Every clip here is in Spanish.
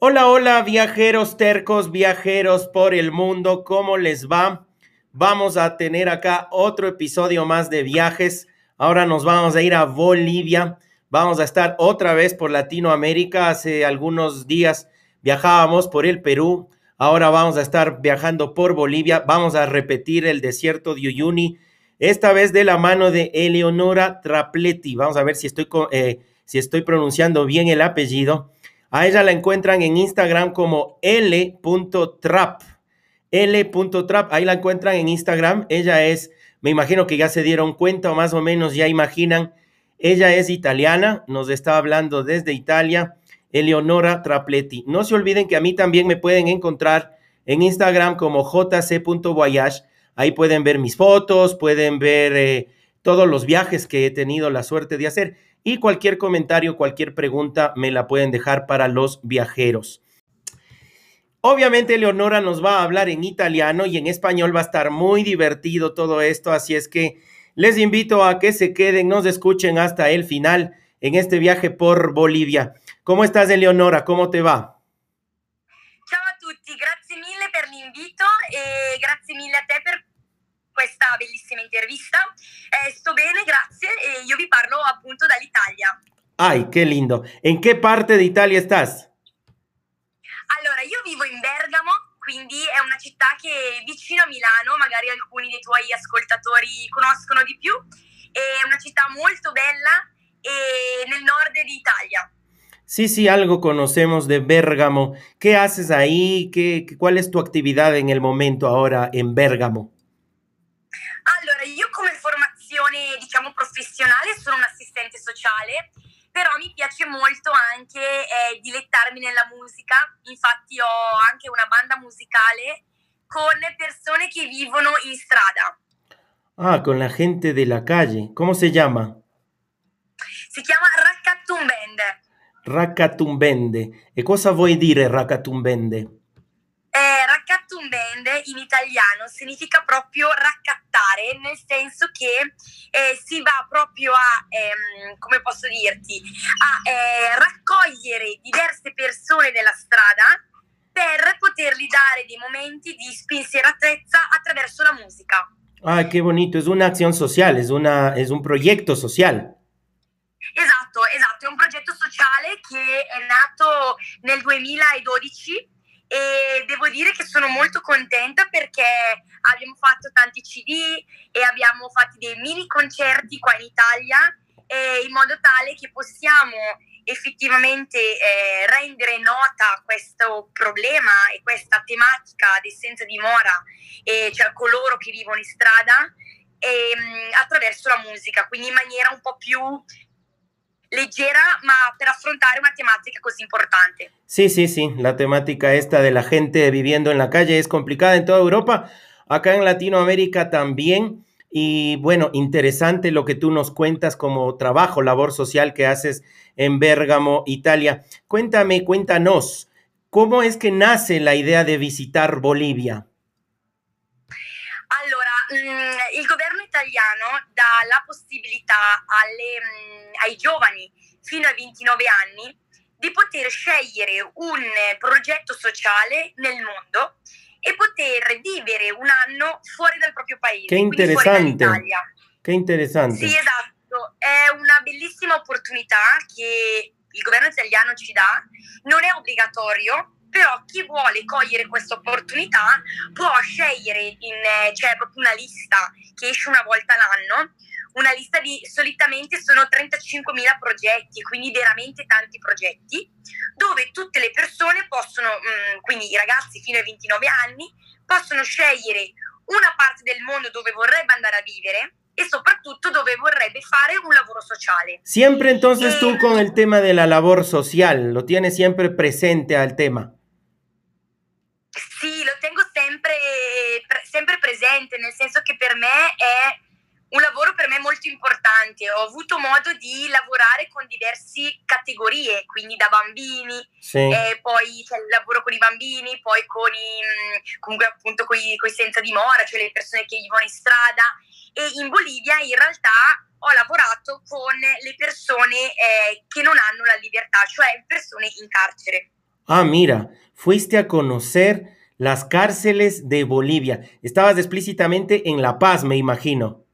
Hola, hola, viajeros tercos, viajeros por el mundo, ¿cómo les va? Vamos a tener acá otro episodio más de viajes. Ahora nos vamos a ir a Bolivia. Vamos a estar otra vez por Latinoamérica. Hace algunos días viajábamos por el Perú. Ahora vamos a estar viajando por Bolivia. Vamos a repetir el desierto de Uyuni. Esta vez de la mano de Eleonora Trapletti. Vamos a ver si estoy, eh, si estoy pronunciando bien el apellido. A ella la encuentran en Instagram como l.trap. L.trap, ahí la encuentran en Instagram. Ella es, me imagino que ya se dieron cuenta o más o menos ya imaginan, ella es italiana, nos está hablando desde Italia, Eleonora Trapletti. No se olviden que a mí también me pueden encontrar en Instagram como jc.voyage. Ahí pueden ver mis fotos, pueden ver eh, todos los viajes que he tenido la suerte de hacer y cualquier comentario, cualquier pregunta me la pueden dejar para los viajeros. Obviamente Leonora nos va a hablar en italiano y en español va a estar muy divertido todo esto, así es que les invito a que se queden, nos escuchen hasta el final en este viaje por Bolivia. ¿Cómo estás, Eleonora? ¿Cómo te va? Ciao a tutti, grazie mille per l'invito e mille a te questa bellissima intervista. Eh, sto bene, grazie, e io vi parlo appunto dall'Italia. Ay, qué lindo. ¿En qué parte de Italia estás? Allora, io vivo in Bergamo, quindi è una città che è vicino a Milano, magari alcuni dei tuoi ascoltatori conoscono di più. È una città molto bella e nel nord d'Italia. Sí, sí, algo conocemos de Bergamo. ¿Qué haces ahí? ¿Qué, ¿Cuál es tu actividad en el momento ahora en Bergamo? Allora, io come formazione, diciamo, professionale sono un assistente sociale, però mi piace molto anche eh, dilettarmi nella musica. Infatti ho anche una banda musicale con persone che vivono in strada. Ah, con la gente de la calle. ¿Cómo se llama? Si chiama Raccatumbende. Raccatumbende. E cosa vuoi dire Raccatumbende? Eh, raccattumbende in italiano significa proprio raccattare, nel senso che eh, si va proprio a, ehm, come posso dirti, a eh, raccogliere diverse persone della strada per potergli dare dei momenti di spensieratezza attraverso la musica. Ah, qué bonito, es una acción social, es, una, es un proyecto social. Esatto, esatto, è un progetto sociale che è nato nel 2012 e devo dire che sono molto contenta perché abbiamo fatto tanti CD e abbiamo fatto dei mini concerti qua in Italia eh, in modo tale che possiamo effettivamente eh, rendere nota questo problema e questa tematica di senza dimora, eh, cioè coloro che vivono in strada, ehm, attraverso la musica, quindi in maniera un po' più leggera, ma per una temática così importante. Sí, sí, sí, la temática esta de la gente viviendo en la calle es complicada en toda Europa, acá en Latinoamérica también. Y bueno, interesante lo que tú nos cuentas como trabajo, labor social que haces en Bérgamo, Italia. Cuéntame, cuéntanos, ¿cómo es que nace la idea de visitar Bolivia? Allora, governo italiano dà la possibilità alle, mh, ai giovani fino ai 29 anni di poter scegliere un progetto sociale nel mondo e poter vivere un anno fuori dal proprio paese. Che interessante. Che interessante. Sì, esatto. È una bellissima opportunità che il governo italiano ci dà. Non è obbligatorio, però chi vuole cogliere questa opportunità può scegliere, in, c'è proprio una lista che esce una volta l'anno, una lista di solitamente sono 35.000 progetti, quindi veramente tanti progetti, dove tutte le persone possono, mm, quindi i ragazzi fino ai 29 anni, possono scegliere una parte del mondo dove vorrebbe andare a vivere e soprattutto dove vorrebbe fare un lavoro sociale. Siempre entonces eh, tú con el tema de la labor social, lo tienes siempre presente al tema. Sì, lo tengo sempre, sempre presente, nel senso che per me è un lavoro per me molto importante. Ho avuto modo di lavorare con diverse categorie, quindi da bambini, sì. poi cioè, lavoro con i bambini, poi con i, comunque appunto con i, con i senza dimora, cioè le persone che vivono in strada. E in Bolivia in realtà ho lavorato con le persone eh, che non hanno la libertà, cioè persone in carcere. Ah, mira, fuiste a conocer las cárceles de Bolivia. Estabas explícitamente en La Paz, me imagino.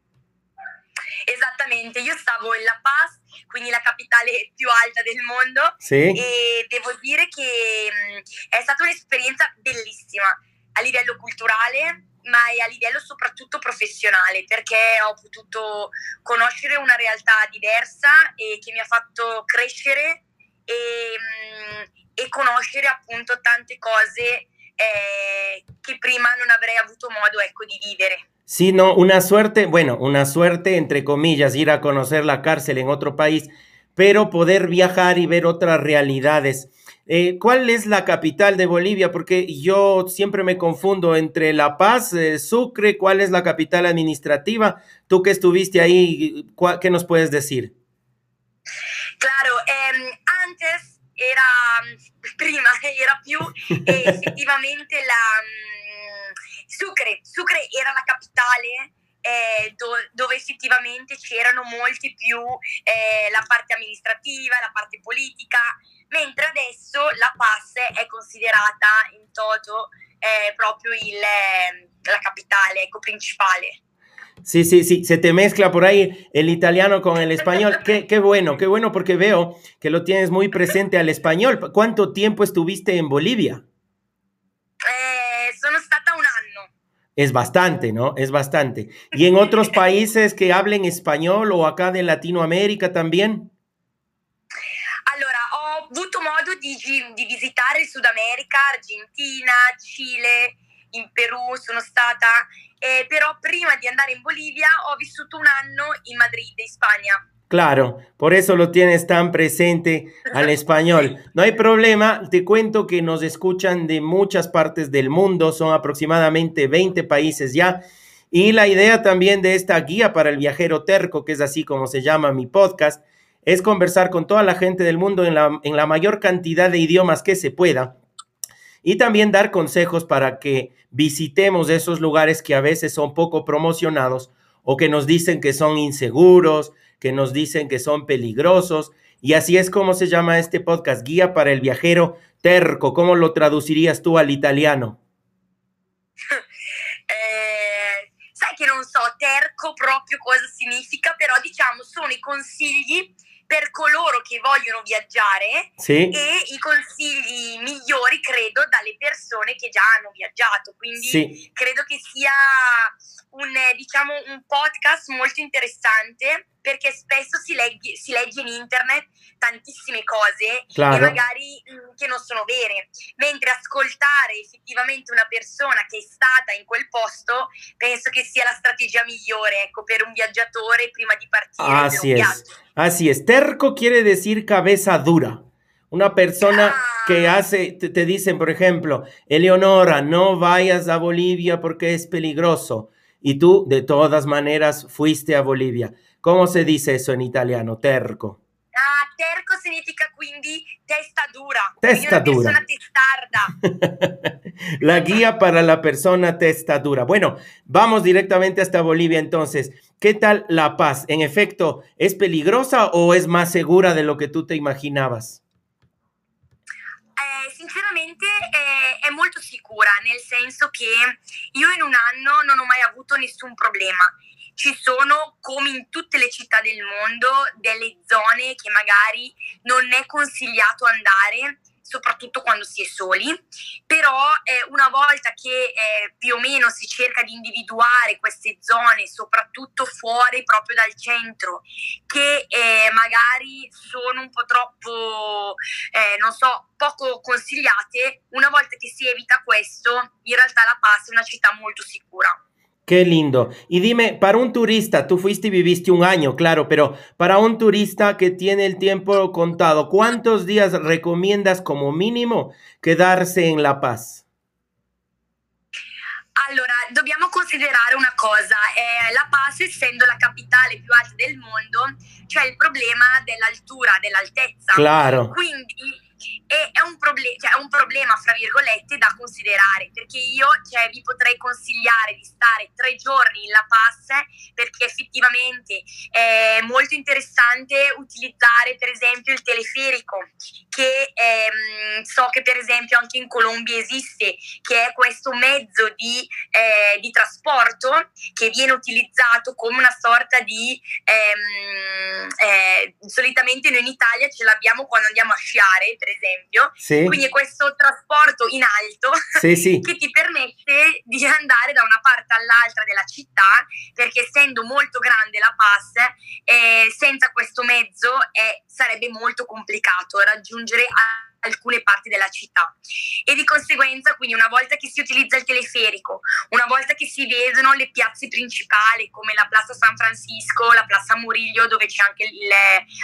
Esattamente, io stavo in La Paz, quindi la capitale più alta del mondo, sì. e devo dire che mh, è stata un'esperienza bellissima a livello culturale, ma a livello soprattutto professionale, perché ho potuto conoscere una realtà diversa e che mi ha fatto crescere e, mh, e conoscere appunto tante cose eh, che prima non avrei avuto modo ecco, di vivere. Sí, no, una suerte, bueno, una suerte entre comillas, ir a conocer la cárcel en otro país, pero poder viajar y ver otras realidades. Eh, ¿Cuál es la capital de Bolivia? Porque yo siempre me confundo entre La Paz, eh, Sucre, ¿cuál es la capital administrativa? Tú que estuviste ahí, ¿qué nos puedes decir? Claro, eh, antes era, prima era più eh, effettivamente la Sucre, Sucre era la capitale eh, do, dove effettivamente c'erano molti più eh, la parte amministrativa, la parte politica, mentre adesso la Paz è considerata in toto eh, proprio il, la capitale ecco, principale. Sí, sí, sí, se te mezcla por ahí el italiano con el español. Qué, qué, bueno, qué bueno porque veo que lo tienes muy presente al español. ¿Cuánto tiempo estuviste en Bolivia? Es bastante, ¿no? Es bastante. ¿Y en otros países que hablen español o acá de Latinoamérica también? Allora, ho avuto modo di, di visitare il Sud America, Argentina, Cile, in Perù sono stata, eh, però prima di andare in Bolivia ho vissuto un anno in Madrid, in Spagna. Claro, por eso lo tienes tan presente al español. No hay problema, te cuento que nos escuchan de muchas partes del mundo, son aproximadamente 20 países ya. Y la idea también de esta guía para el viajero terco, que es así como se llama mi podcast, es conversar con toda la gente del mundo en la, en la mayor cantidad de idiomas que se pueda. Y también dar consejos para que visitemos esos lugares que a veces son poco promocionados o que nos dicen que son inseguros, que nos dicen que son peligrosos. Y así es como se llama este podcast, Guía para el Viajero Terco. ¿Cómo lo traducirías tú al italiano? eh, sai che non terco proprio cosa significa, però diciamo sono i per coloro che vogliono viaggiare sì. e i consigli migliori, credo, dalle persone che già hanno viaggiato. Quindi sì. credo che sia un, diciamo, un podcast molto interessante perché spesso si, legge, si legge in internet tantissime cose claro. e magari mh, mm, che non sono vere, mentre ascoltare effettivamente una persona che è stata in quel posto penso che sia la strategia migliore ecco, per un viaggiatore prima di partire. Así es, así es. Terco quiere decir cabeza dura. Una persona ah. que hace, te, te dicen, por ejemplo, Eleonora, no vayas a Bolivia porque es peligroso. Y tú, de todas maneras, fuiste a Bolivia. ¿Cómo se dice eso en italiano? Terco. Ah, terco significa quindi testa dura. Testa dura. la guía para la persona testa dura. Bueno, vamos directamente hasta Bolivia entonces. ¿Qué tal La Paz? En efecto, ¿es peligrosa o es más segura de lo que tú te imaginabas? Eh, sinceramente molto sicura, nel senso che io in un anno non ho mai avuto nessun problema. ci sono, come in tutte le città del mondo, delle zone che magari non è consigliato andare soprattutto quando si è soli, però eh, una volta che eh, più o meno si cerca di individuare queste zone, soprattutto fuori proprio dal centro, che eh, magari sono un po' troppo, eh, non so, poco consigliate, una volta che si evita questo, in realtà La Paz è una città molto sicura. Qué lindo. Y dime, para un turista, tú fuiste y viviste un año, claro, pero para un turista que tiene el tiempo contado, ¿cuántos días recomiendas como mínimo quedarse en La Paz? Allora, dobbiamo considerare una cosa, eh, La Paz essendo la capitale più alta del mondo, c'è il problema dell'altura, dell'altezza. Claro. Quindi e è un, proble- cioè, è un problema, fra virgolette, da considerare, perché io cioè, vi potrei consigliare di stare tre giorni in La Paz, perché effettivamente è molto interessante utilizzare per esempio il teleferico, che ehm, so che per esempio anche in Colombia esiste, che è questo mezzo di, eh, di trasporto che viene utilizzato come una sorta di... Ehm, eh, solitamente noi in Italia ce l'abbiamo quando andiamo a sciare, per esempio. Sì. Quindi è questo trasporto in alto sì, sì. che ti permette di andare da una parte all'altra della città, perché essendo molto grande la Paz, eh, senza questo mezzo eh, sarebbe molto complicato raggiungere alcune parti della città. E di conseguenza quindi una volta che si utilizza il teleferico, una volta che si vedono le piazze principali come la Plaza San Francisco, la Plaza Murillo dove c'è anche il,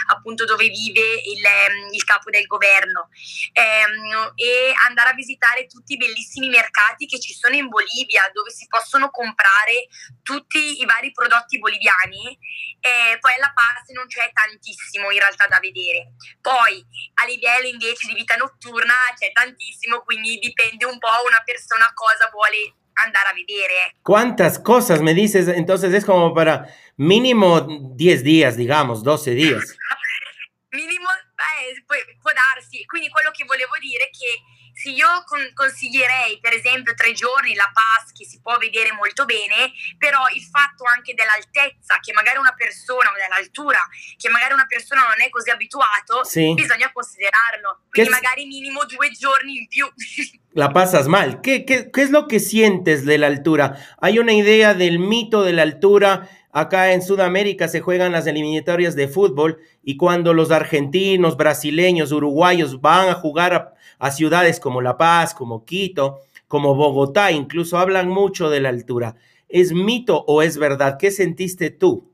appunto dove vive il, il capo del governo ehm, e andare a visitare tutti i bellissimi mercati che ci sono in Bolivia dove si possono comprare tutti i vari prodotti boliviani e poi alla Paz non c'è tantissimo in realtà da vedere. Poi a livello invece di vita vita notturna c'è tantissimo, quindi dipende un po' una persona cosa vuole andare a vedere. ¿Cuántas cosas me dices? Entonces es como para mínimo 10 días, digamos, 12 días. minimo, eh, può, può darsi. Quindi quello che volevo dire è che se io con- consiglierei per esempio tre giorni la Paz che si può vedere molto bene, però il fatto anche dell'altezza, che magari una persona, o dell'altura, che magari una persona non è così abituato, Sì. bisogna considerarlo. Quindi magari minimo due giorni in più. La pasas mal. ¿Qué, qué, qué es lo que sientes de la altura? Hay una idea del mito de la altura. Acá en Sudamérica se juegan las eliminatorias de fútbol y cuando los argentinos, brasileños, uruguayos van a jugar a, a ciudades como La Paz, como Quito, como Bogotá, incluso hablan mucho de la altura. ¿Es mito o es verdad? ¿Qué sentiste tú?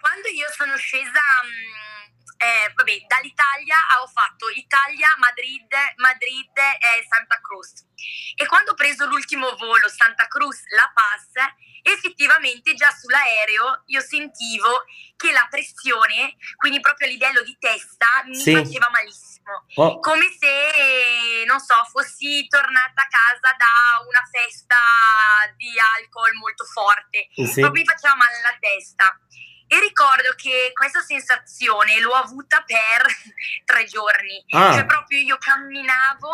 Quando io sono scesa, mh, eh, vabbè, dall'Italia ho fatto Italia, Madrid, Madrid e Santa Cruz. E quando ho preso l'ultimo volo Santa Cruz, La Paz, effettivamente già sull'aereo io sentivo che la pressione, quindi proprio a livello di testa, mi Sì. faceva malissimo. Oh, Come se, non so, fossi tornata a casa da una festa di alcol molto forte sí. proprio mi faceva male la testa. E ricordo che questa sensazione l'ho avuta per tre giorni. Ah. Cioè proprio io camminavo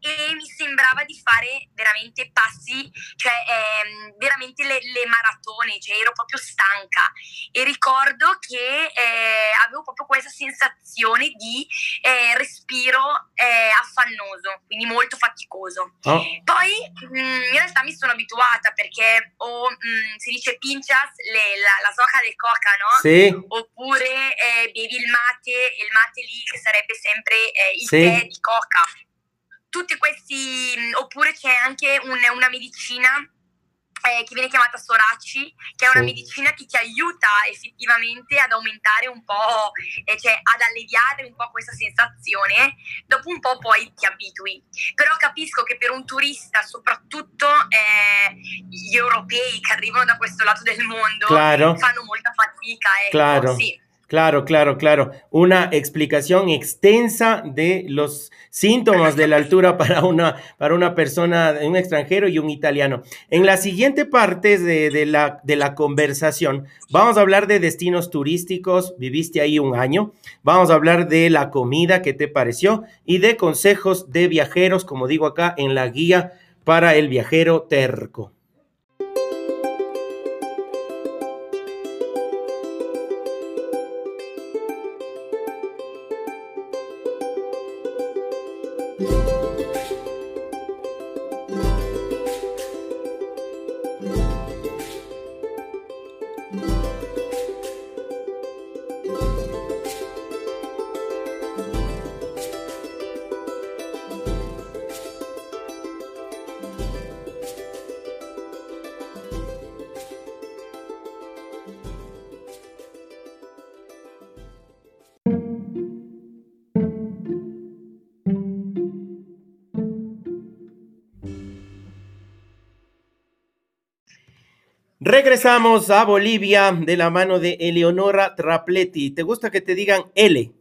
e mi sembrava di fare veramente passi, cioè ehm, veramente le, le maratone, cioè ero proprio stanca e ricordo che eh, avevo proprio questa sensazione di eh, respiro eh, affannoso, quindi molto faticoso. Oh, Poi mh, in realtà mi sono abituata perché ho, mh, si dice pinchas, le- la, la soja del coca, no? sí, Oppure eh, bevi il mate, e il mate lì che sarebbe sempre eh, il Sì. tè di coca. Tutti questi, oppure c'è anche un- una medicina eh, che viene chiamata Soraci, che è una Sì. medicina che ti aiuta effettivamente ad aumentare un po', eh, cioè ad alleviare un po' questa sensazione, dopo un po' poi ti abitui. Però capisco che per un turista, soprattutto eh, gli europei che arrivano da questo lato del mondo, claro. fanno molta fatica. Ecco, Claro. Sì. Claro, claro, claro. Una explicación extensa de los síntomas de la altura para una, para una persona, un extranjero y un italiano. En la siguiente parte de, de la, de la conversación, vamos a hablar de destinos turísticos. Viviste ahí un año. Vamos a hablar de la comida, qué te pareció, y de consejos de viajeros, como digo acá, en la guía para el viajero terco. Regresamos a Bolivia de la mano de Eleonora Trapletti. ¿Te gusta que te digan L?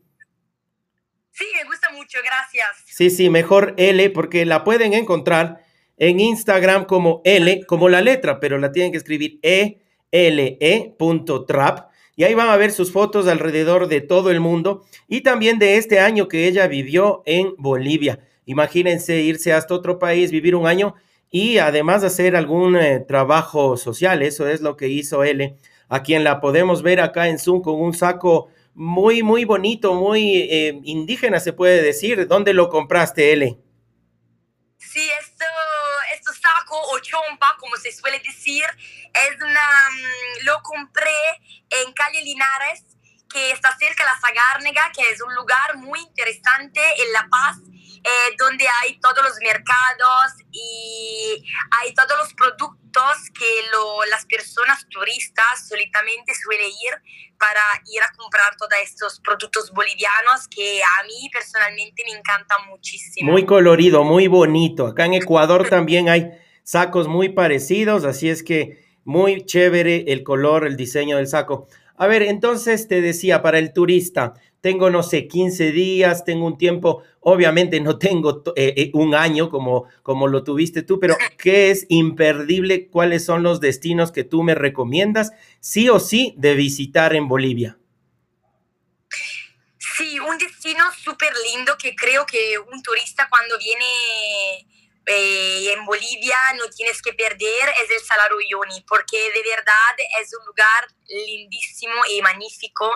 Sí, me gusta mucho, gracias. Sí, sí, mejor L porque la pueden encontrar en Instagram como L, como la letra, pero la tienen que escribir E, L, E, trap. Y ahí van a ver sus fotos alrededor de todo el mundo y también de este año que ella vivió en Bolivia. Imagínense irse hasta otro país, vivir un año y además hacer algún eh, trabajo social. Eso es lo que hizo L, a quien la podemos ver acá en Zoom con un saco muy, muy bonito, muy eh, indígena, se puede decir. ¿Dónde lo compraste, L? Sí, esto, esto saco o chompa, como se suele decir, es una, mm, lo compré en calle Linares, que está cerca de la Sagárnega, que es un lugar muy interesante en La Paz, eh, donde hay todos los mercados y hay todos los productos que lo, las personas turistas solitamente suelen ir para ir a comprar todos estos productos bolivianos que a mí personalmente me encantan muchísimo. Muy colorido, muy bonito. Acá en Ecuador también hay sacos muy parecidos, así es que muy chévere el color, el diseño del saco. A ver, entonces te decía, para el turista, tengo, no sé, 15 días, tengo un tiempo, obviamente no tengo eh, eh, un año como, como lo tuviste tú, pero ¿qué es imperdible? ¿Cuáles son los destinos que tú me recomiendas, sí o sí, de visitar en Bolivia? Sí, un destino súper lindo que creo que un turista cuando viene eh, en Bolivia no tienes que perder es el Salar Uyuni, porque de verdad es un lugar lindísimo y magnífico.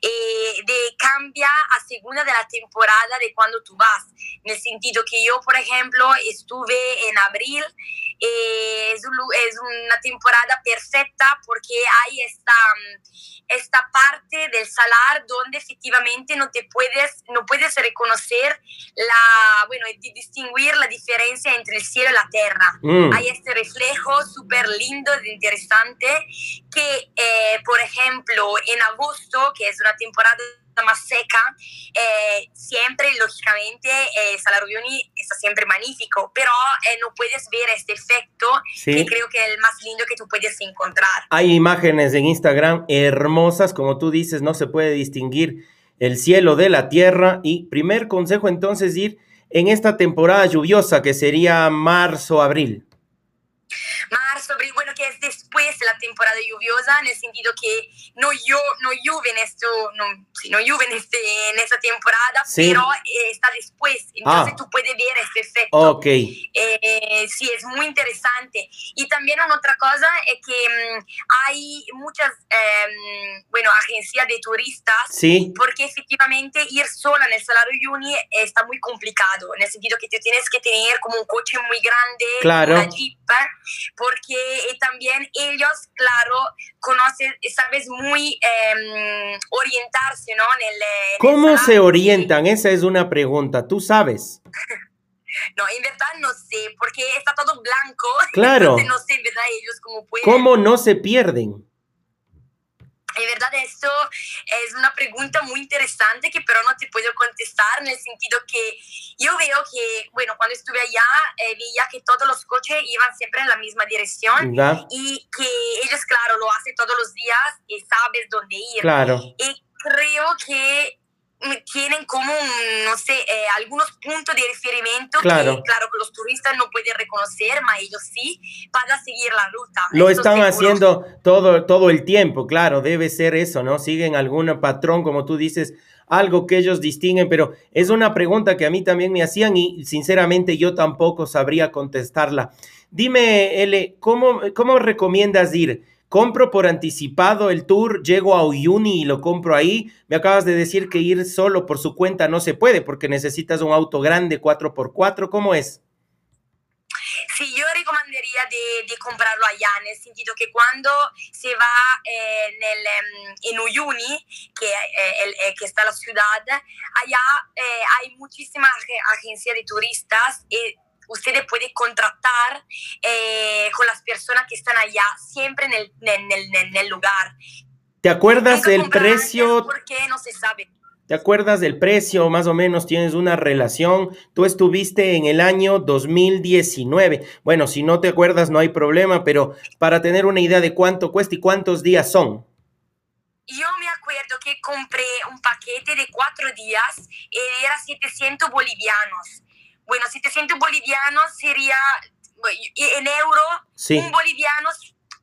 Eh, de cambia a segunda de la temporada de cuando tú vas, en el sentido que yo, por ejemplo, estuve en abril es, una temporada perfecta porque hay esta, esta parte del salar donde efectivamente no te puedes, no puedes reconocer la, bueno, distinguir la diferencia entre el cielo y la tierra. Mm. Hay este reflejo súper lindo, interesante, que, eh, por ejemplo, en agosto, que es una temporada más seca, eh, siempre, lógicamente, eh, Uyuni está siempre magnífico, pero eh, no puedes ver este efecto que creo que es el más lindo que tú puedes encontrar. Hay imágenes en Instagram hermosas, como tú dices, no se puede distinguir el cielo de la tierra. Y primer consejo entonces, ir en esta temporada lluviosa que sería marzo, abril marzo, abril, bueno, que es después de la temporada lluviosa, en el sentido que no, yo, no llueve en esto, no, no llueve en, este, en esta temporada, pero eh, está después, entonces ah. tú puedes ver este efecto. Ok. Eh, sí, es muy interesante. Y también una otra cosa es que mm, hay muchas, em, bueno, agencias de turistas, sí. porque efectivamente ir sola en el Salario Uni está muy complicado, en el sentido que tú tienes que tener como un coche muy grande, claro. una jeep, porque eh, también ellos, claro, conocen, sabes, muy em, orientarse, ¿no? En el, ¿Cómo se orientan? Esa es una pregunta, ¿tú sabes? No, en verdad no sé, porque está todo blanco. Claro. no sé, ¿verdad? Ellos cómo pueden. ¿Cómo no se pierden? De verdad, esto es una pregunta muy interesante que pero no te puedo contestar en el sentido que yo veo que, bueno, cuando estuve allá, eh, veía que todos los coches iban siempre en la misma dirección y que ellos, claro, lo hacen todos los días y sabes dónde ir. Claro. Y creo que tienen como, no sé, eh, algunos puntos de referimiento claro. que, claro, que los turistas no pueden reconocer, pero ellos sí, para seguir la ruta. Lo están haciendo todo, todo el tiempo, claro, debe ser eso, ¿no? Siguen algún patrón, como tú dices, algo que ellos distinguen, pero es una pregunta que a mí también me hacían y sinceramente yo tampoco sabría contestarla. Dime, L, ¿cómo, cómo recomiendas ir? Compro por anticipado el tour, llego a Uyuni y lo compro ahí. Me acabas de decir que ir solo por su cuenta no se puede porque necesitas un auto grande 4x4. ¿Cómo es? Sí, yo recomendaría de, comprarlo allá, en el sentido que cuando se va eh, en, el, em, Uyuni, que, eh, eh, la ciudad, allá hay muchísimas agencias de turistas y ustedes pueden contratar eh, con las personas que están allá, siempre en el, en el, en el lugar. ¿Te acuerdas del precio? Porque no se sabe. ¿Te acuerdas del precio? Más o menos tienes una relación. Tú estuviste en el año 2019. Bueno, si no te acuerdas no hay problema, pero para tener una idea de cuánto cuesta y cuántos días son. Yo me acuerdo que compré un paquete de cuatro días y era 700 bolivianos. Bueno, 700 bolivianos sería en euro, Sí. un boliviano,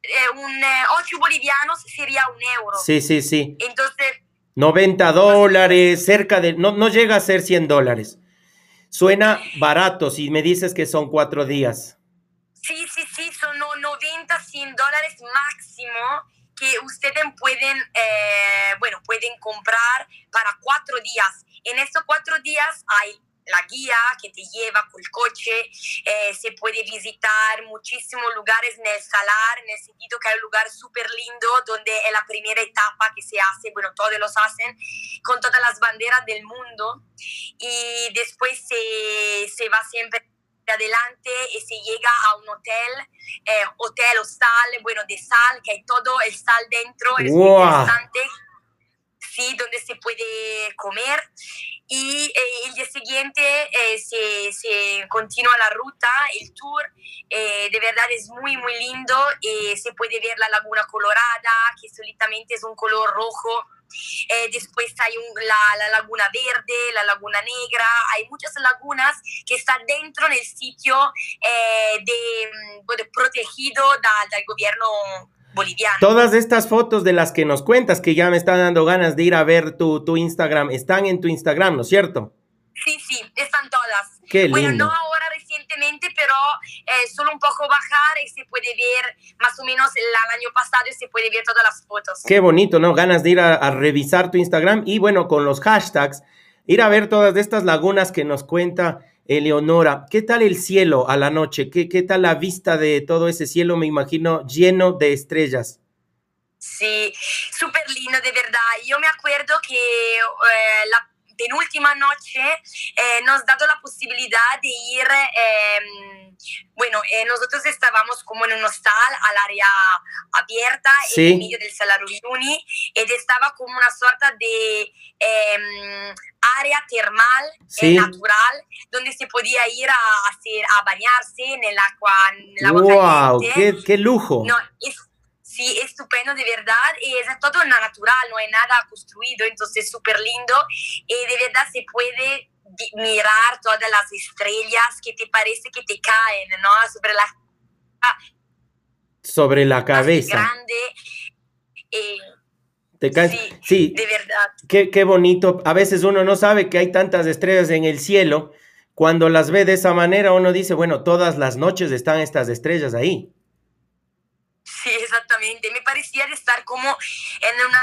eh, un, eh, 8 bolivianos sería un euro. Sí, sí, sí. Entonces, 90 dólares, cerca de... No, no llega a ser 100 dólares. Suena barato si me dices que son cuatro días. sí, sí, sí, son no- 90, 100 dólares máximo que ustedes pueden, eh, bueno, pueden comprar para cuatro días. En estos cuatro días hay la guía que te lleva con el coche, eh, se puede visitar muchísimos lugares en el Salar, en el sentido que hay un lugar súper lindo donde es la primera etapa que se hace, bueno, todos los hacen, con todas las banderas del mundo y después se, se va siempre adelante y se llega a un hotel, eh, hotel, hostal, bueno, de sal, que hay todo el sal dentro, es muy ¡Guau! interesante, sí, donde se puede comer. Y eh, el día siguiente eh, se, se continúa la ruta, el tour, eh, de verdad es muy, muy lindo, eh, se puede ver la laguna colorada, que solitamente es un color rojo, eh, después hay un- la, la laguna verde, la laguna negra, hay muchas lagunas que están dentro del sitio eh, de, mm, bueno, protegido da- del gobierno boliviano. Todas estas fotos de las que nos cuentas, que ya me están dando ganas de ir a ver tu, tu Instagram, están en tu Instagram, ¿no es cierto? Sí, sí, están todas. Qué Bueno, lindo. no ahora recientemente, pero eh, solo un poco bajar y se puede ver más o menos el, el año pasado y se puede ver todas las fotos. Qué bonito, ¿no? Ganas de ir a, a revisar tu Instagram y bueno, con los hashtags, ir a ver todas estas lagunas que nos cuenta Eleonora. ¿Qué tal el cielo a la noche? ¿Qué, qué tal la vista de todo ese cielo? Me imagino lleno de estrellas. Sí, súper lindo, de verdad. Yo me acuerdo que eh, la penúltima noche eh, nos ha dado la posibilidad de ir, eh, bueno, eh, nosotros estábamos como en un hostal al área abierta Sí. en medio del Salario Uyuni y estaba como una sorta de eh, área termal eh, Sí. natural donde se podía ir a hacer a bañarse en el agua, en el agua ¡Wow! caliente. Qué, ¡Qué lujo! No, es, sí, estupendo de verdad. Y es todo natural, no hay nada construido, entonces súper lindo. Y de verdad se puede mirar todas las estrellas que te parece que te caen, ¿no? Sobre la Sobre la cabeza. grande. Eh, Te sí, Sí, de verdad. Qué, qué bonito. A veces uno no sabe que hay tantas estrellas en el cielo. Cuando las ve de esa manera, uno dice, bueno, todas las noches están estas estrellas ahí. Sí, exactamente. Me parecía de estar como en una,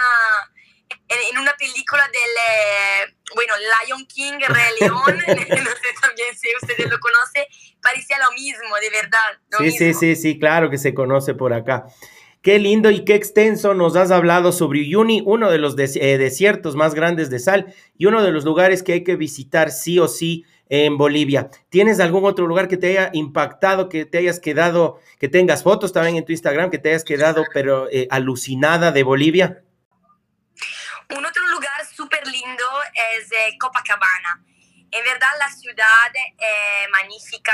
en, en una película del, eh, bueno, Lion King, Rey León, no sé también si ustedes lo conocen, parecía lo mismo, de verdad. Sí, sí, sí, sí, claro que se conoce por acá. Qué lindo y qué extenso nos has hablado sobre Uyuni, uno de los des- eh, desiertos más grandes de sal y uno de los lugares que hay que visitar sí o sí en Bolivia. ¿Tienes algún otro lugar que te haya impactado, que te hayas quedado, que tengas fotos también en tu Instagram, que te hayas quedado pero eh, alucinada de Bolivia? Un otro lugar súper lindo es eh, Copacabana. En verdad la ciudad es magnífica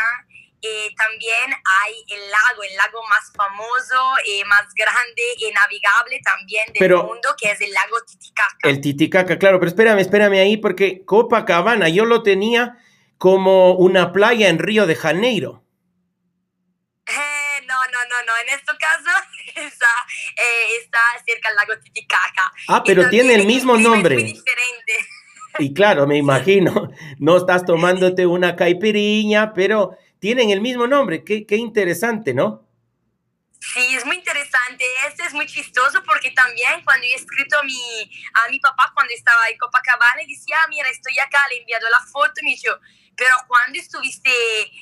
y también hay el lago, el lago más famoso y más grande y navegable también del Pero- mundo, que es el lago Titicaca. El Titicaca, claro, pero espérame, espérame ahí porque Copacabana yo lo tenía como una playa en Río de Janeiro. Eh, no, no, no, no. En este caso está, eh, está cerca del lago Titicaca. Ah, pero tiene el mismo es nombre. muy diferente. Y claro, me imagino, no estás tomándote una caipiriña, pero tienen el mismo nombre. Qué, qué interesante, ¿no? Sí, es muy interesante. Este es muy chistoso porque también cuando yo he escrito a mi, a mi papá cuando estaba en Copacabana, y decía, ah, mira, estoy acá, le he enviado la foto y me dijo, pero ¿cuándo estuviste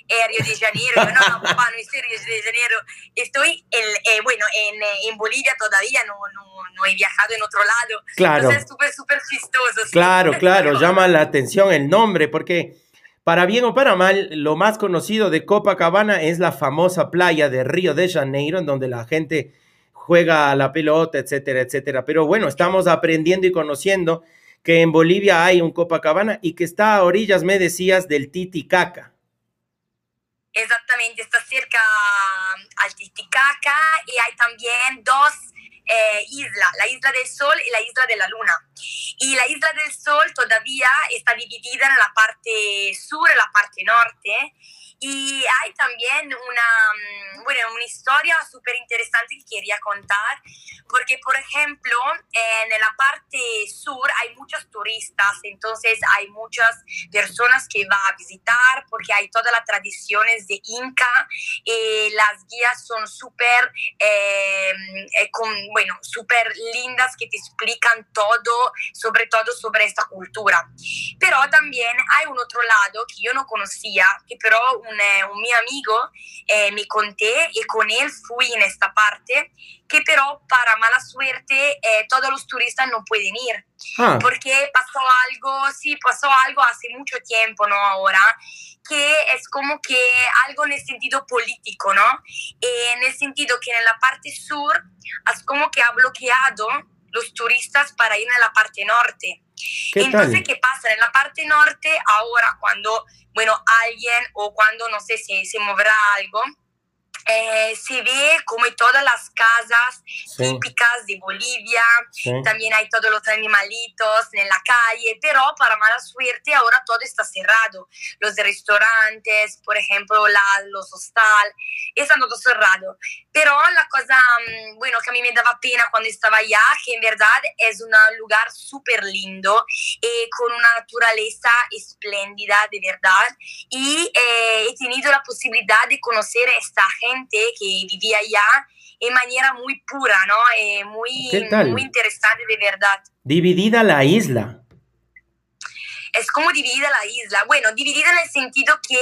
en Río de Janeiro? Yo, no, no, papá, no estoy en Río de Janeiro. Estoy, en, eh, bueno, en, eh, en Bolivia todavía, no, no, no he viajado en otro lado. Claro. Entonces es súper, súper chistoso. sí. Claro, claro, llama la atención el nombre, porque para bien o para mal, lo más conocido de Copacabana es la famosa playa de Río de Janeiro, en donde la gente juega a la pelota, etcétera, etcétera. Pero bueno, estamos aprendiendo y conociendo que en Bolivia hay un Copacabana y que está a orillas, me decías, del Titicaca. Exactamente, está cerca um, al Titicaca y hay también dos eh, islas, la isla del Sol y la isla de la Luna. Y la isla del Sol todavía está dividida en la parte sur y la parte norte. Y hay también una, mm, bueno, una historia súper interesante que quería contar, porque por ejemplo, en la parte sur hay muchos turistas, entonces hay muchas personas que van a visitar, porque hay todas las tradiciones de Inca, y las guías son súper, eh, eh, bueno, súper lindas que te explican todo, sobre todo sobre esta cultura. Pero también hay un otro lado que yo no conocía, que pero un, eh, un mi amigo eh, me conté y con él fui en esta parte, que pero para mala suerte eh, todos los turistas no pueden ir, ah. porque pasó algo, sí, pasó algo hace mucho tiempo, ¿no? Ahora, que es como que algo en el sentido político, ¿no? en el sentido que en la parte sur es como que ha bloqueado los turistas para ir a la parte norte. Entonces, ¿qué pasa? En la parte norte, ahora cuando, bueno, alguien o cuando, no sé, si se moverá algo, eh, se ve como todas las casas típicas de Bolivia, también hay todos los animalitos en la calle, pero para mala suerte ahora todo está cerrado. Los restaurantes, por ejemplo, la, los hostal, están todo cerrado. Pero la cosa, mm, bueno, que a mí me daba pena cuando estaba allá, que en verdad es un lugar súper lindo, eh, con una naturaleza espléndida, de verdad, y eh, he tenido la posibilidad de conocer a esta gente que vivía allá de manera muy pura, ¿no? Eh, muy, muy interesante de verdad. Dividida la isla. Es como dividida la isla. Bueno, dividida en el sentido que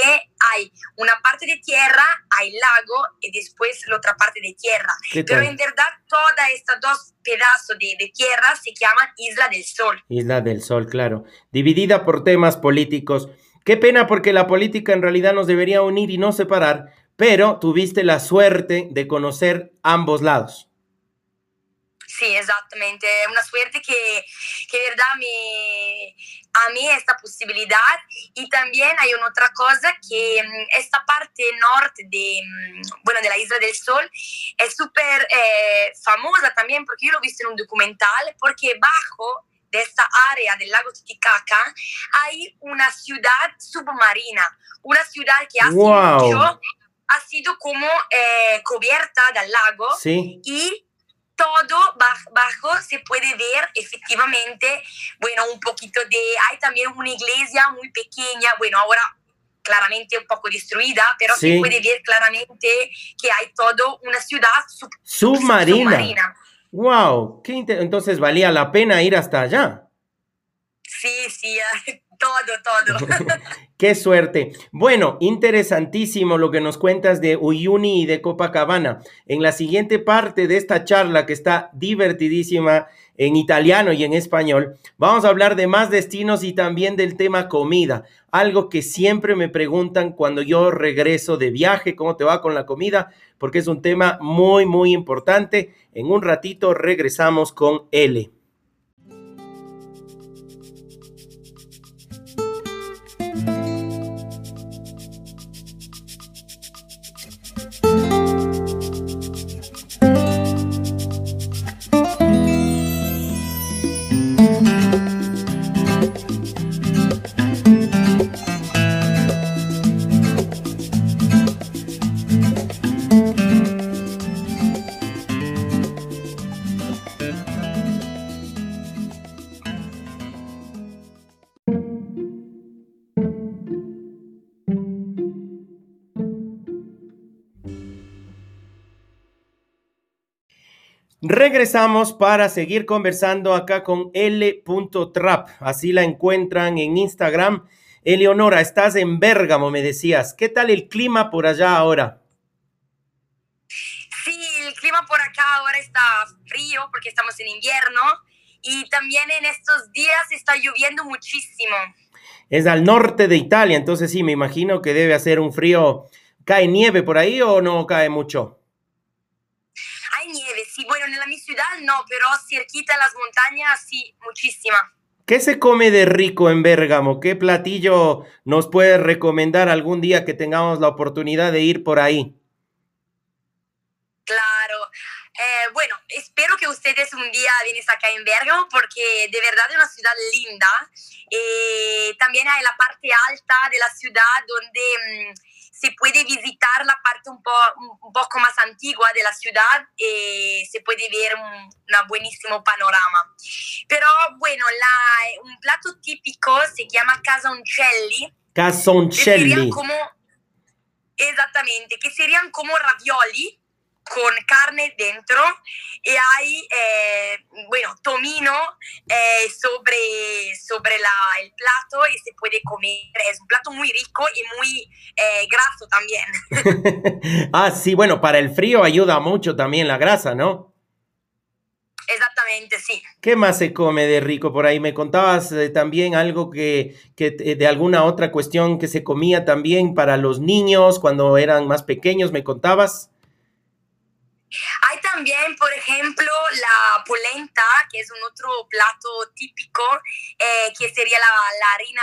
hay una parte de tierra, hay lago y después la otra parte de tierra. Pero en verdad todas estas dos pedazos de, de, tierra se llaman Isla del Sol. Isla del Sol, claro. Dividida por temas políticos. Qué pena porque la política en realidad nos debería unir y no separar, pero tuviste la suerte de conocer ambos lados. Sí, exactamente. Una suerte que, que verdad me, a mí esta posibilidad. Y también hay una otra cosa que mm, esta parte norte de, mm, bueno, de la Isla del Sol es súper eh, famosa también porque yo lo he visto en un documental, porque bajo de esta área del lago Titicaca hay una ciudad submarina, una ciudad que hace mucho ha sido como eh, cubierta del lago y todo bajo se puede ver efectivamente, bueno, un poquito de, hay también una iglesia muy pequeña, bueno, ahora claramente un poco destruida, pero se puede ver claramente que hay todo una ciudad submarina. Wow, ¿Qué entonces valía la pena ir hasta allá. Sí, sí, todo, todo. Qué suerte. Bueno, interesantísimo lo que nos cuentas de Uyuni y de Copacabana. En la siguiente parte de esta charla, que está divertidísima en italiano y en español, vamos a hablar de más destinos y también del tema comida. Algo que siempre me preguntan cuando yo regreso de viaje, ¿cómo te va con la comida? Porque es un tema muy, muy importante. En un ratito regresamos con L. Regresamos para seguir conversando acá con L.trap. Así la encuentran en Instagram. Eleonora, estás en Bérgamo, me decías. ¿Qué tal el clima por allá ahora? Sí, el clima por acá ahora está frío porque estamos en invierno y también en estos días está lloviendo muchísimo. Es al norte de Italia, entonces sí, me imagino que debe hacer un frío. ¿Cae nieve por ahí o no cae mucho? nieve, sí. Bueno, en la mi ciudad no, pero cerquita las montañas sí, muchísima. ¿Qué se come de rico en Bérgamo? ¿Qué platillo nos puedes recomendar algún día que tengamos la oportunidad de ir por ahí? Claro. Eh, bueno, espero que ustedes un día vienen acá en Bérgamo porque de verdad es una ciudad linda. Eh, también hay la parte alta de la ciudad donde... Mm, se puede visitar la parte un, po, un poco más antigua de la ciudad, y se puede ver un, buenísimo panorama. Pero bueno, la, un plato típico se llama casoncelli. Casoncelli. Como, exactamente, que serían como ravioli con carne dentro y hay, eh, bueno, tomino eh, sobre, sobre la, el plato y se puede comer. Es un plato muy rico y muy eh, graso también. ah, sí, bueno, para el frío ayuda mucho también la grasa, ¿no? Exactamente, sí. ¿Qué más se come de rico por ahí? Me contabas también algo que, que de alguna otra cuestión que se comía también para los niños cuando eran más pequeños, me contabas. Hay también, por ejemplo, la polenta, que es un otro plato típico, eh, que sería la, la, harina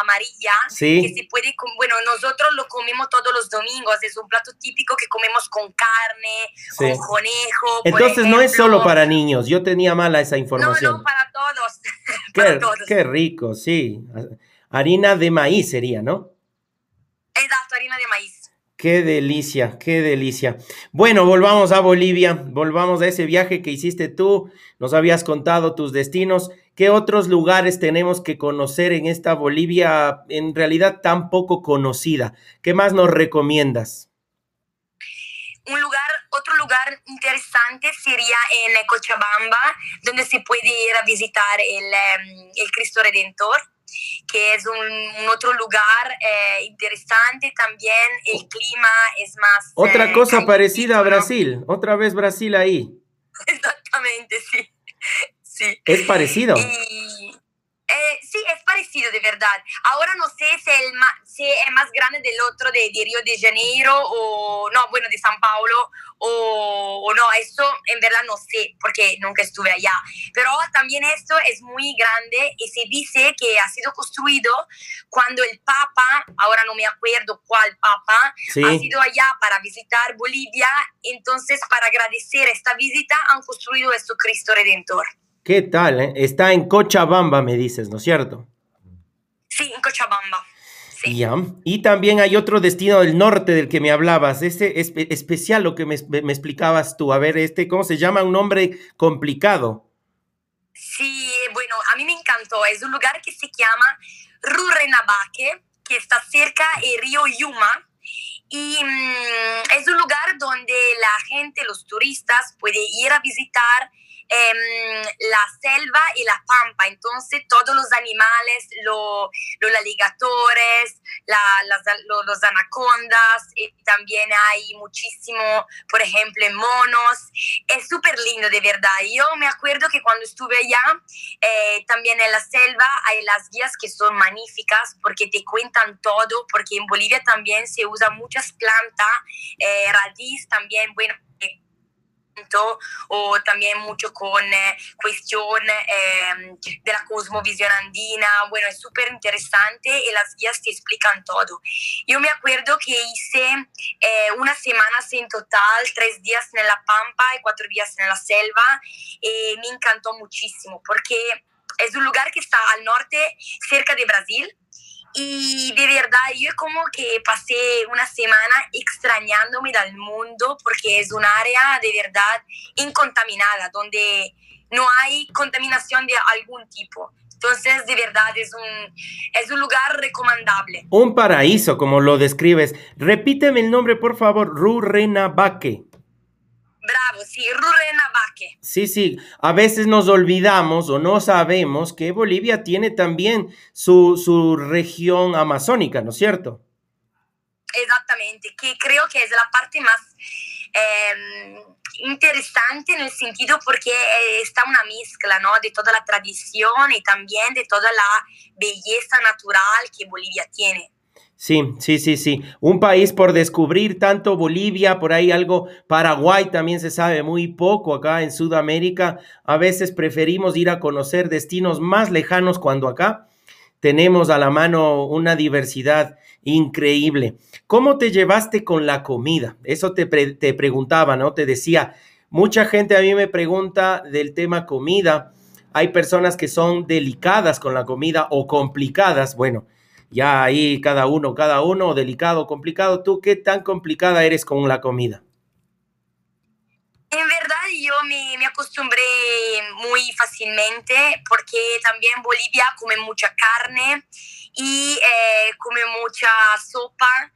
amarilla, sí. que se puede, bueno, nosotros lo comemos todos los domingos, es un plato típico que comemos con carne, sí. con conejo. Entonces no es solo para niños, yo tenía mala esa información. No, no, para todos. qué, para todos. qué rico, sí. Harina de maíz sería, ¿no? Exacto, harina de maíz. Qué delicia, qué delicia. Bueno, volvamos a Bolivia, volvamos a ese viaje que hiciste tú, nos habías contado tus destinos. ¿Qué otros lugares tenemos que conocer en esta Bolivia en realidad tan poco conocida? ¿Qué más nos recomiendas? Un lugar, otro lugar interesante sería en Cochabamba, donde se puede ir a visitar el, el Cristo Redentor que es un, un otro lugar eh, interesante también, el clima es más... Otra eh, cosa parecida a ¿no? Brasil, otra vez Brasil ahí. Exactamente, sí. sí. Es parecido. Y, eh, sí, es parecido de verdad. Ahora no sé si, el ma- si es más grande del otro de, de Río de Janeiro o no, bueno, de San Paulo o, o no, eso en verdad no sé porque nunca estuve allá. Pero también esto es muy grande y se dice que ha sido construido cuando el Papa, ahora no me acuerdo cuál Papa, Sí. ha sido allá para visitar Bolivia. Entonces, para agradecer esta visita, han construido este Cristo Redentor. ¿Qué tal? eh? Está en Cochabamba, me dices, ¿no es cierto? Sí, en Cochabamba. Sí. Y también hay otro destino del norte del que me hablabas, ese es especial lo que me, me explicabas tú. A ver, este, ¿cómo se llama? Un nombre complicado. Sí, bueno, a mí me encantó. Es un lugar que se llama Rurrenabaque, que está cerca del río Yuma. Y mm, es un lugar donde la gente, los turistas, puede ir a visitar em, la selva y la pampa. Entonces, todos los animales, lo- los alligatores, la- las- lo- los anacondas, y también hay muchísimo, por ejemplo, monos. Es súper lindo, de verdad. Yo me acuerdo que cuando estuve allá, eh, también en la selva hay las guías que son magníficas porque te cuentan todo, porque en Bolivia también se usa muchas plantas, eh, también, bueno, eh, o también mucho con eh, cuestión eh, de la cosmovisión andina. Bueno, es súper interesante y las guías te explican todo. Yo me acuerdo que hice eh, unas semanas en total, tres días en la Pampa y cuatro días en la selva. Y me encantó muchísimo porque es un lugar que está al norte, cerca de Brasil. Y de verdad, yo como que pasé una semana extrañándome del mundo porque es un área de verdad incontaminada, donde no hay contaminación de algún tipo. Entonces, de verdad, es un, es un lugar recomendable. Un paraíso, como lo describes. Repíteme el nombre, por favor. Rurrenabaque. Bravo, sí, Rurrenabaque. Sí, sí, a veces nos olvidamos o no sabemos que Bolivia tiene también su, su región amazónica, ¿no es cierto? Exactamente, que creo que es la parte más eh, interesante en el sentido porque eh, está una mezcla ¿no? de toda la tradición y también de toda la belleza natural que Bolivia tiene. Sí, sí, sí, sí. Un país por descubrir, tanto Bolivia, por ahí algo, Paraguay también se sabe muy poco acá en Sudamérica. A veces preferimos ir a conocer destinos más lejanos cuando acá tenemos a la mano una diversidad increíble. ¿Cómo te llevaste con la comida? Eso te, te preguntaba, ¿no? Te decía, mucha gente a mí me pregunta del tema comida. Hay personas que son delicadas con la comida o complicadas. Bueno, ya ahí cada uno, cada uno, delicado, complicado. ¿Tú qué tan complicada eres con la comida? En verdad yo me, me, acostumbré muy fácilmente porque también Bolivia come mucha carne y eh, come mucha sopa.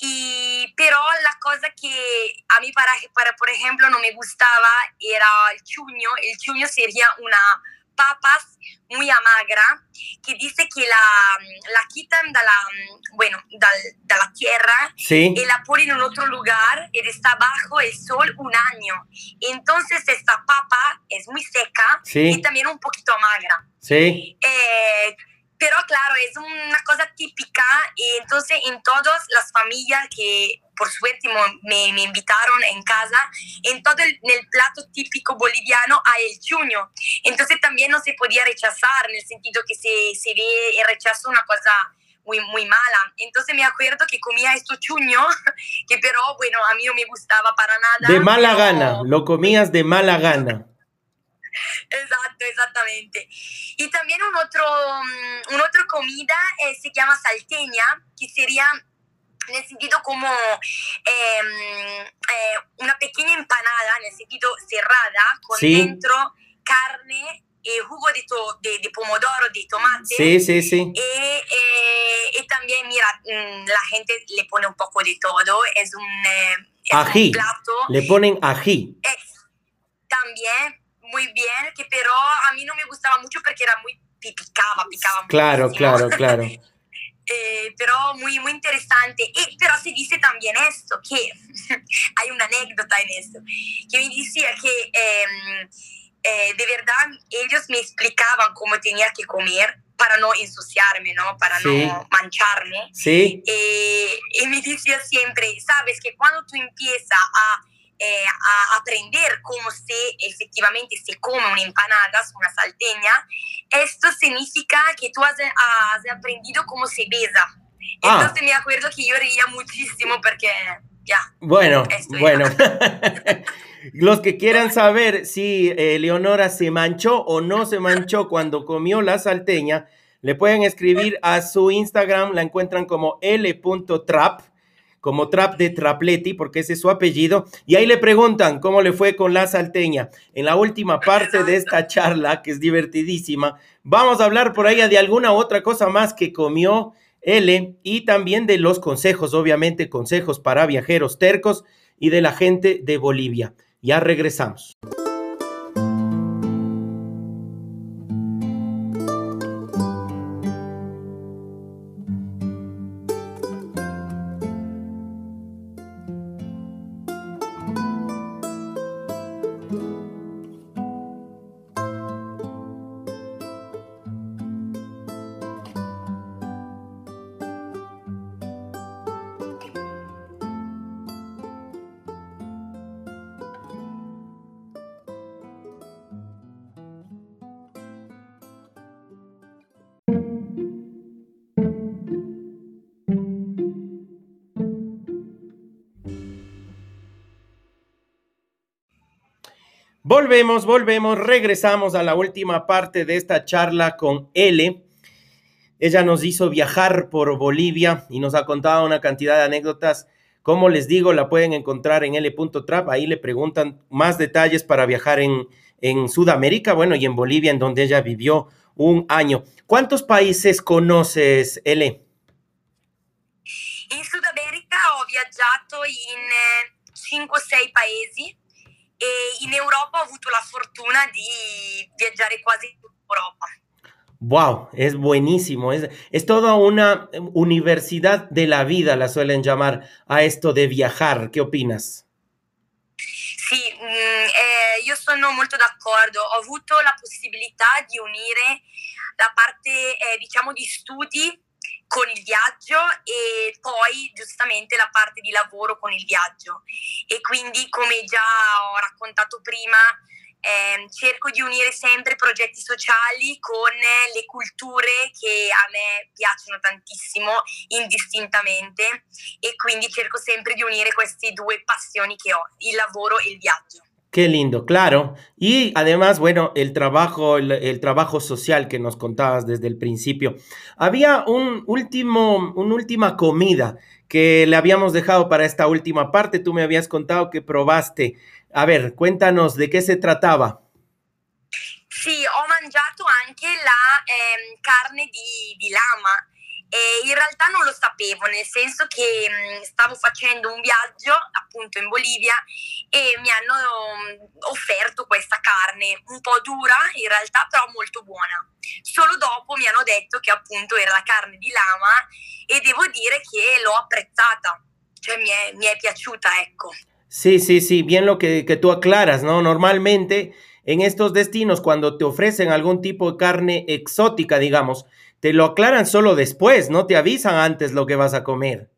Y, pero la cosa que a mí, para, para, por ejemplo, no me gustaba era el chuño. El chuño sería una papas muy amagra que dice que la, la quitan de la, bueno, de, la tierra y la ponen en otro lugar y está bajo el sol un año. Entonces esta papa es muy seca y también un poquito amagra. Sí. Eh, pero claro, es una cosa típica y entonces en todas las familias que por suerte me, me invitaron en casa, en todo el, plato típico boliviano hay el chuño. Entonces también no se podía rechazar en el sentido que se, se ve el rechazo una cosa muy, muy mala. Entonces me acuerdo que comía esto chuño, que pero bueno, a mí no me gustaba para nada. De mala gana, lo comías de mala gana. Exacto, exactamente. Y también un otro, mm, un otro comida eh, se llama salteña, que sería en el sentido como em, eh, una pequeña empanada, en el sentido cerrada, con dentro carne, eh, jugo de, to, de, de, pomodoro, de tomate. Sí, sí, sí. y también, mira, mm, la gente le pone un poco de todo, es un, ají. plato. Le ponen ají. también muy bien, que pero a mí no me gustaba mucho porque era muy picaba, picaba Claro, claro, claro. Eh, pero muy, muy interesante. Y, pero se dice también esto, que hay una anécdota en esto, que me decía que em, eh, de verdad ellos me explicaban cómo tenía que comer para no ensuciarme, ¿no? Para no mancharme. Sí. Eh, y me decía siempre, sabes que cuando tú empiezas a eh, a aprender cómo se efectivamente se come una empanada, una salteña, esto significa que tú has, aprendido cómo se besa. Ah. Entonces me acuerdo que yo reía muchísimo porque ya. Bueno, bueno. Los que quieran saber si eh, Leonora se manchó o no se manchó cuando comió la salteña, le pueden escribir a su Instagram, la encuentran como l.trap como Trap de Trapleti, porque ese es su apellido, y ahí le preguntan cómo le fue con la salteña. En la última parte de esta charla, que es divertidísima, vamos a hablar por ahí de alguna otra cosa más que comió L y también de los consejos, obviamente consejos para viajeros tercos y de la gente de Bolivia. Ya regresamos. Volvemos, volvemos, regresamos a la última parte de esta charla con L. Ella nos hizo viajar por Bolivia y nos ha contado una cantidad de anécdotas. Como les digo, la pueden encontrar en L.trap. Ahí le preguntan más detalles para viajar en, en Sudamérica, bueno, y en Bolivia, en donde ella vivió un año. ¿Cuántos países conoces, L? En Sudamérica he viajado en 5 o 6 países. E in Europa ho avuto la fortuna di viaggiare quasi in Europa. Wow, es buenísimo. Es, es toda una universidad de la vida, la suelen llamar a esto de viajar. ¿Qué opinas? Sì, mm, eh, io sono molto d'accordo. Ho avuto la possibilità di unire la parte, eh, diciamo, di studi con il viaggio e poi giustamente la parte di lavoro con il viaggio. E quindi come già ho raccontato prima, eh, cerco di unire sempre progetti sociali con le culture che a me piacciono tantissimo indistintamente e quindi cerco sempre di unire queste due passioni che ho, il lavoro e il viaggio. Qué lindo, claro. Y además, bueno, el trabajo, el, trabajo social que nos contabas desde el principio. Había un último, una última comida que le habíamos dejado para esta última parte. Tú me habías contado que probaste A ver, cuéntanos de qué se trattava. Sì, ho mangiato anche la eh, carne di, di lama e in realtà non lo sapevo, nel senso che mm, stavo facendo un viaggio appunto in Bolivia e mi hanno mm, offerto questa carne un po' dura in realtà però molto buona. Solo dopo mi hanno detto che appunto era la carne di lama e devo dire che l'ho apprezzata, cioè mi è, mi è piaciuta, ecco. Sí, sí, sí, bien lo que, que, tú aclaras, ¿no? Normalmente en estos destinos, cuando te ofrecen algún tipo de carne exótica, digamos, te lo aclaran solo después, no te avisan antes lo que vas a comer.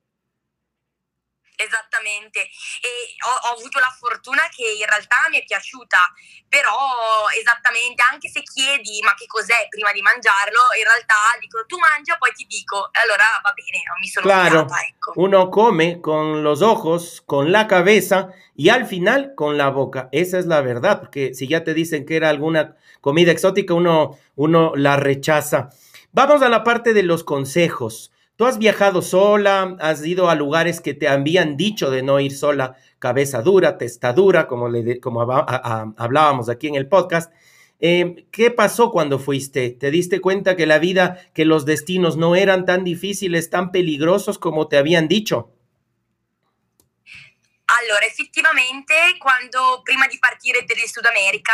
Esattamente, e ho, ho, avuto la fortuna che in realtà mi è piaciuta, però esattamente anche se chiedi ma che cos'è prima di mangiarlo, in realtà dicono tu mangia poi ti dico, allora va bene, non mi sono Claro, fiata, ecco. uno come con los ojos, con la cabeza y al final con la boca, esa es la verdad, porque si ya te dicen que era alguna comida exótica, uno, uno la rechaza. Vamos a la parte de los consejos. Tú has viajado sola, has ido a lugares que te habían dicho de no ir sola, cabeza dura, testa dura, como, como hablábamos aquí en el podcast. Eh, ¿Qué pasó cuando fuiste? ¿Te diste cuenta que la vida, que los destinos no eran tan difíciles, tan peligrosos como te habían dicho? Allora, effettivamente, quando prima di partire per il Sud America,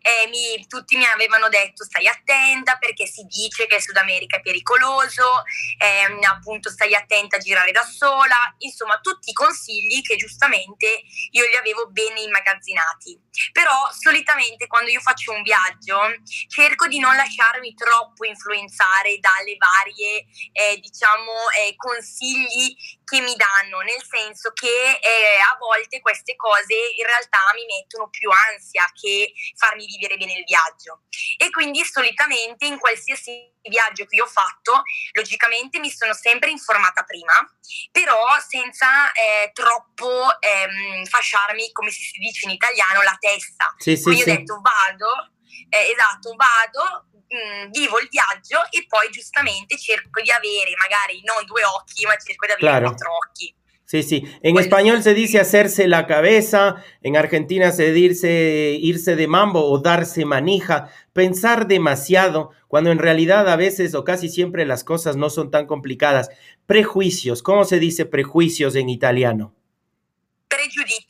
eh, mi, tutti mi avevano detto stai attenta perché si dice che il Sud America è pericoloso, eh, appunto stai attenta a girare da sola, insomma tutti i consigli che giustamente io li avevo bene immagazzinati. Però solitamente quando io faccio un viaggio cerco di non lasciarmi troppo influenzare dalle varie, eh, diciamo, eh, consigli che mi danno, nel senso che eh, a volte queste cose in realtà mi mettono più ansia che farmi vivere bene il viaggio. E quindi solitamente in qualsiasi viaggio che io ho fatto, logicamente mi sono sempre informata prima, però senza eh, troppo ehm, fasciarmi, come si dice in italiano, la testa. Sì, sì, Quindi sì. ho detto vado, eh, esatto, vado, mh, vivo il viaggio e poi giustamente cerco di avere magari non due occhi, ma cerco di avere Claro. quattro occhi. Sí, sí. En español se dice hacerse la cabeza, en Argentina se dice irse de mambo o darse manija, pensar demasiado, cuando en realidad a veces o casi siempre las cosas no son tan complicadas. Prejuicios, ¿cómo se dice prejuicios en italiano? Pregiudizi.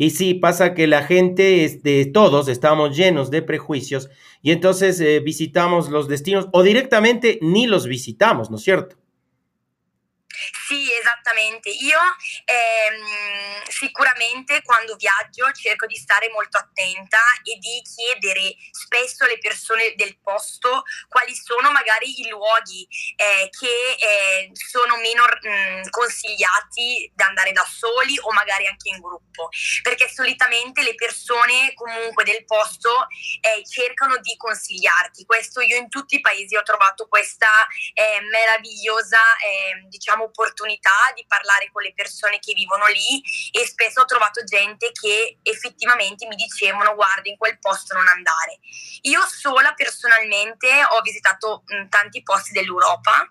Y sí, pasa que la gente, este, todos estamos llenos de prejuicios y entonces eh, visitamos los destinos o directamente ni los visitamos, ¿no es cierto? Sì, esattamente. Io ehm, sicuramente quando viaggio cerco di stare molto attenta e di chiedere spesso alle persone del posto quali sono magari i luoghi eh, che eh, sono meno mh, consigliati da andare da soli o magari anche in gruppo, perché solitamente le persone comunque del posto eh, cercano di consigliarti. Questo io in tutti i paesi ho trovato questa eh, meravigliosa eh, diciamo opportunità di parlare con le persone che vivono lì e spesso ho trovato gente che effettivamente mi dicevano guarda in quel posto non andare. Io sola personalmente ho visitato mh, tanti posti dell'Europa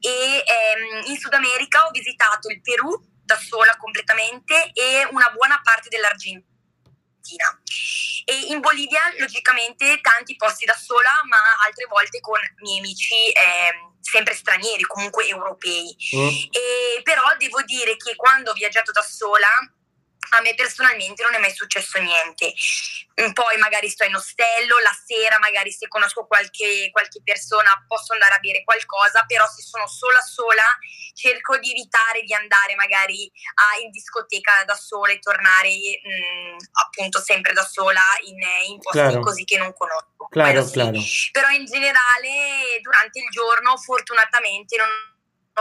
e ehm, in Sud America ho visitato il Perù da sola completamente e una buona parte dell'Argentina. E in Bolivia, logicamente, tanti posti da sola, ma altre volte con miei amici ehm, sempre stranieri, comunque europei. Mm. E però devo dire che quando ho viaggiato da sola, a me personalmente non è mai successo niente. Mm, Poi magari sto in ostello, la sera magari se conosco qualche, qualche persona posso andare a bere qualcosa, però se sono sola sola cerco di evitare di andare magari a- in discoteca da sola e tornare mm, appunto sempre da sola in, in posti Claro. così che non conosco. Claro, sì. claro. Però in generale durante il giorno fortunatamente non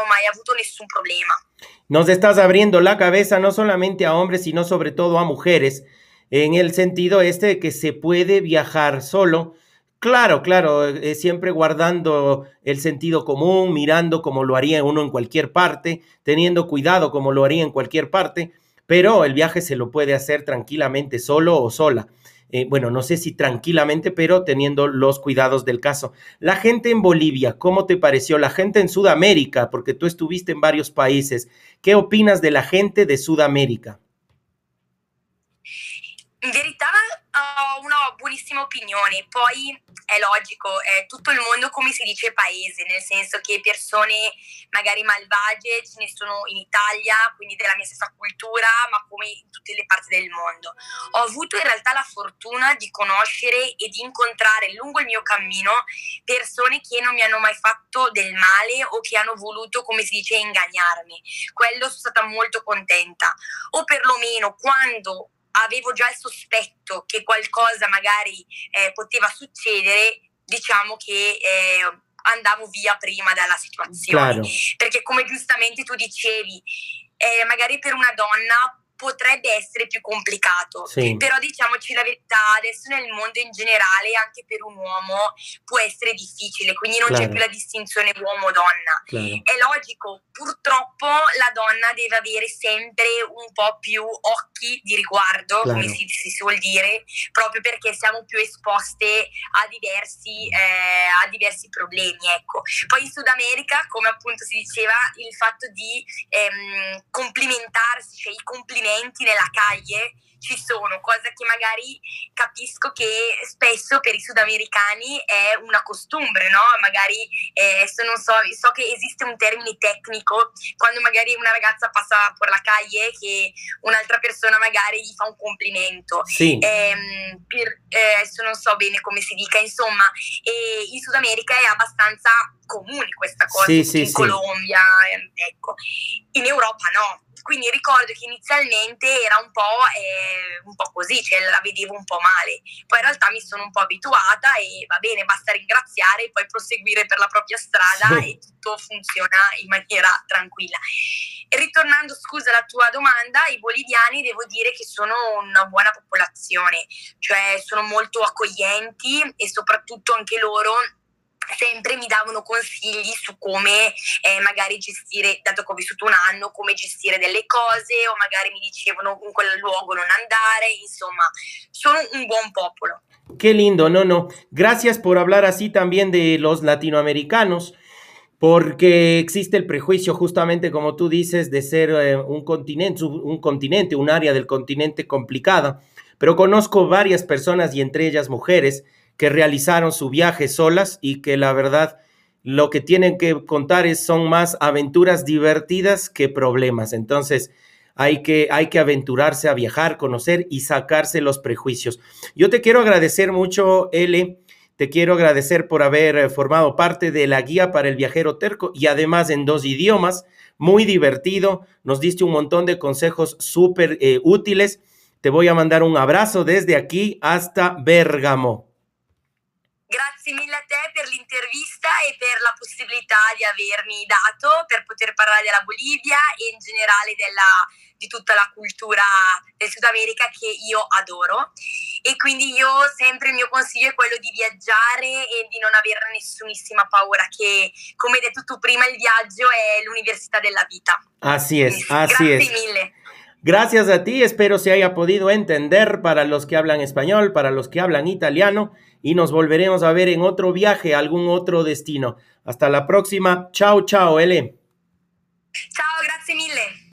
mai avuto nessun problema. Nos estás abriendo la cabeza no solamente a hombres, sino sobre todo a mujeres, en el sentido este de que se puede viajar solo. Claro, claro, eh, siempre guardando el sentido común, mirando como lo haría uno en cualquier parte, teniendo cuidado como lo haría en cualquier parte, pero el viaje se lo puede hacer tranquilamente solo o sola. Eh, bueno, no sé si tranquilamente, pero teniendo los cuidados del caso. La gente en Bolivia, ¿cómo te pareció? La gente en Sudamérica, porque tú estuviste en varios países. ¿Qué opinas de la gente de Sudamérica? Verità ho una buonissima opinione, poi è logico, è tutto il mondo come si dice paese, nel senso che persone magari malvagie ce ne sono in Italia, quindi della mia stessa cultura, ma come in tutte le parti del mondo. Ho avuto in realtà la fortuna di conoscere e di incontrare lungo il mio cammino persone che non mi hanno mai fatto del male o che hanno voluto, come si dice, ingannarmi. Quello sono stata molto contenta. O perlomeno quando avevo già il sospetto che qualcosa magari eh, poteva succedere, diciamo che eh, andavo via prima dalla situazione. Claro. Perché come giustamente tu dicevi, eh, magari per una donna potrebbe essere più complicato. Sì. Però diciamoci la verità, adesso nel mondo in generale, anche per un uomo, può essere difficile, quindi non claro. c'è più la distinzione uomo-donna. Claro. È logico, purtroppo la donna deve avere sempre un po' più occhi di riguardo, claro. come si, si, suol dire, proprio perché siamo più esposte a diversi, eh, a diversi problemi. Ecco. Poi in Sud America, come appunto si diceva, il fatto di ehm, complimentarsi, cioè i complimenti movimenti nella calle ci sono, cosa che magari capisco che spesso per i sudamericani è una costumbre, no? Magari eh, non so, so che esiste un termine tecnico quando magari una ragazza passa per la calle che un'altra persona magari gli fa un complimento. Sì. Eh, per, eh, adesso non so bene come si dica, insomma, in Sud America è abbastanza comune questa cosa, sì, sì, in Colombia, ehm, ecco. In Europa no quindi ricordo che inizialmente era un po', eh, un po', così, cioè la vedevo un po' male. Poi in realtà mi sono un po' abituata e va bene, basta ringraziare e poi proseguire per la propria strada sì. e tutto funziona in maniera tranquilla. E ritornando, scusa, alla tua domanda, i boliviani devo dire che sono una buona popolazione, cioè sono molto accoglienti e soprattutto anche loro sempre mi davano consigli su come eh, magari gestire, dato che ho vissuto un anno, come gestire delle cose o magari mi dicevano in quel luogo non andare, insomma, sono un buon popolo. Qué lindo, no, no. Gracias por hablar así también de los latinoamericanos, porque existe el prejuicio, justamente como tú dices, de ser eh, un continente, un continente, un área del continente complicada. Pero conozco varias personas y entre ellas mujeres que realizaron su viaje solas y que la verdad lo que tienen que contar es, son más aventuras divertidas que problemas. Entonces hay que, hay que aventurarse a viajar, conocer y sacarse los prejuicios. Yo te quiero agradecer mucho, Ele. Te quiero agradecer por haber eh, formado parte de la guía para el viajero terco y además en dos idiomas. Muy divertido. Nos diste un montón de consejos súper eh, útiles. Te voy a mandar un abrazo desde aquí hasta Bérgamo. Grazie mille a te per l'intervista e per la possibilità di avermi dato per poter parlare della Bolivia e in generale della, di tutta la cultura del Sud America che io adoro. E quindi io sempre il mio consiglio è quello di viaggiare e di non avere nessunissima paura, che come hai detto tu prima il viaggio è l'università della vita. Así es, así Grazie es. mille. Gracias a ti, espero se haya podido entender para los que hablan español, para los que hablan italiano y nos volveremos a ver en otro viaje a algún otro destino. Hasta la próxima. Chao, chao, L. Chao, grazie mille.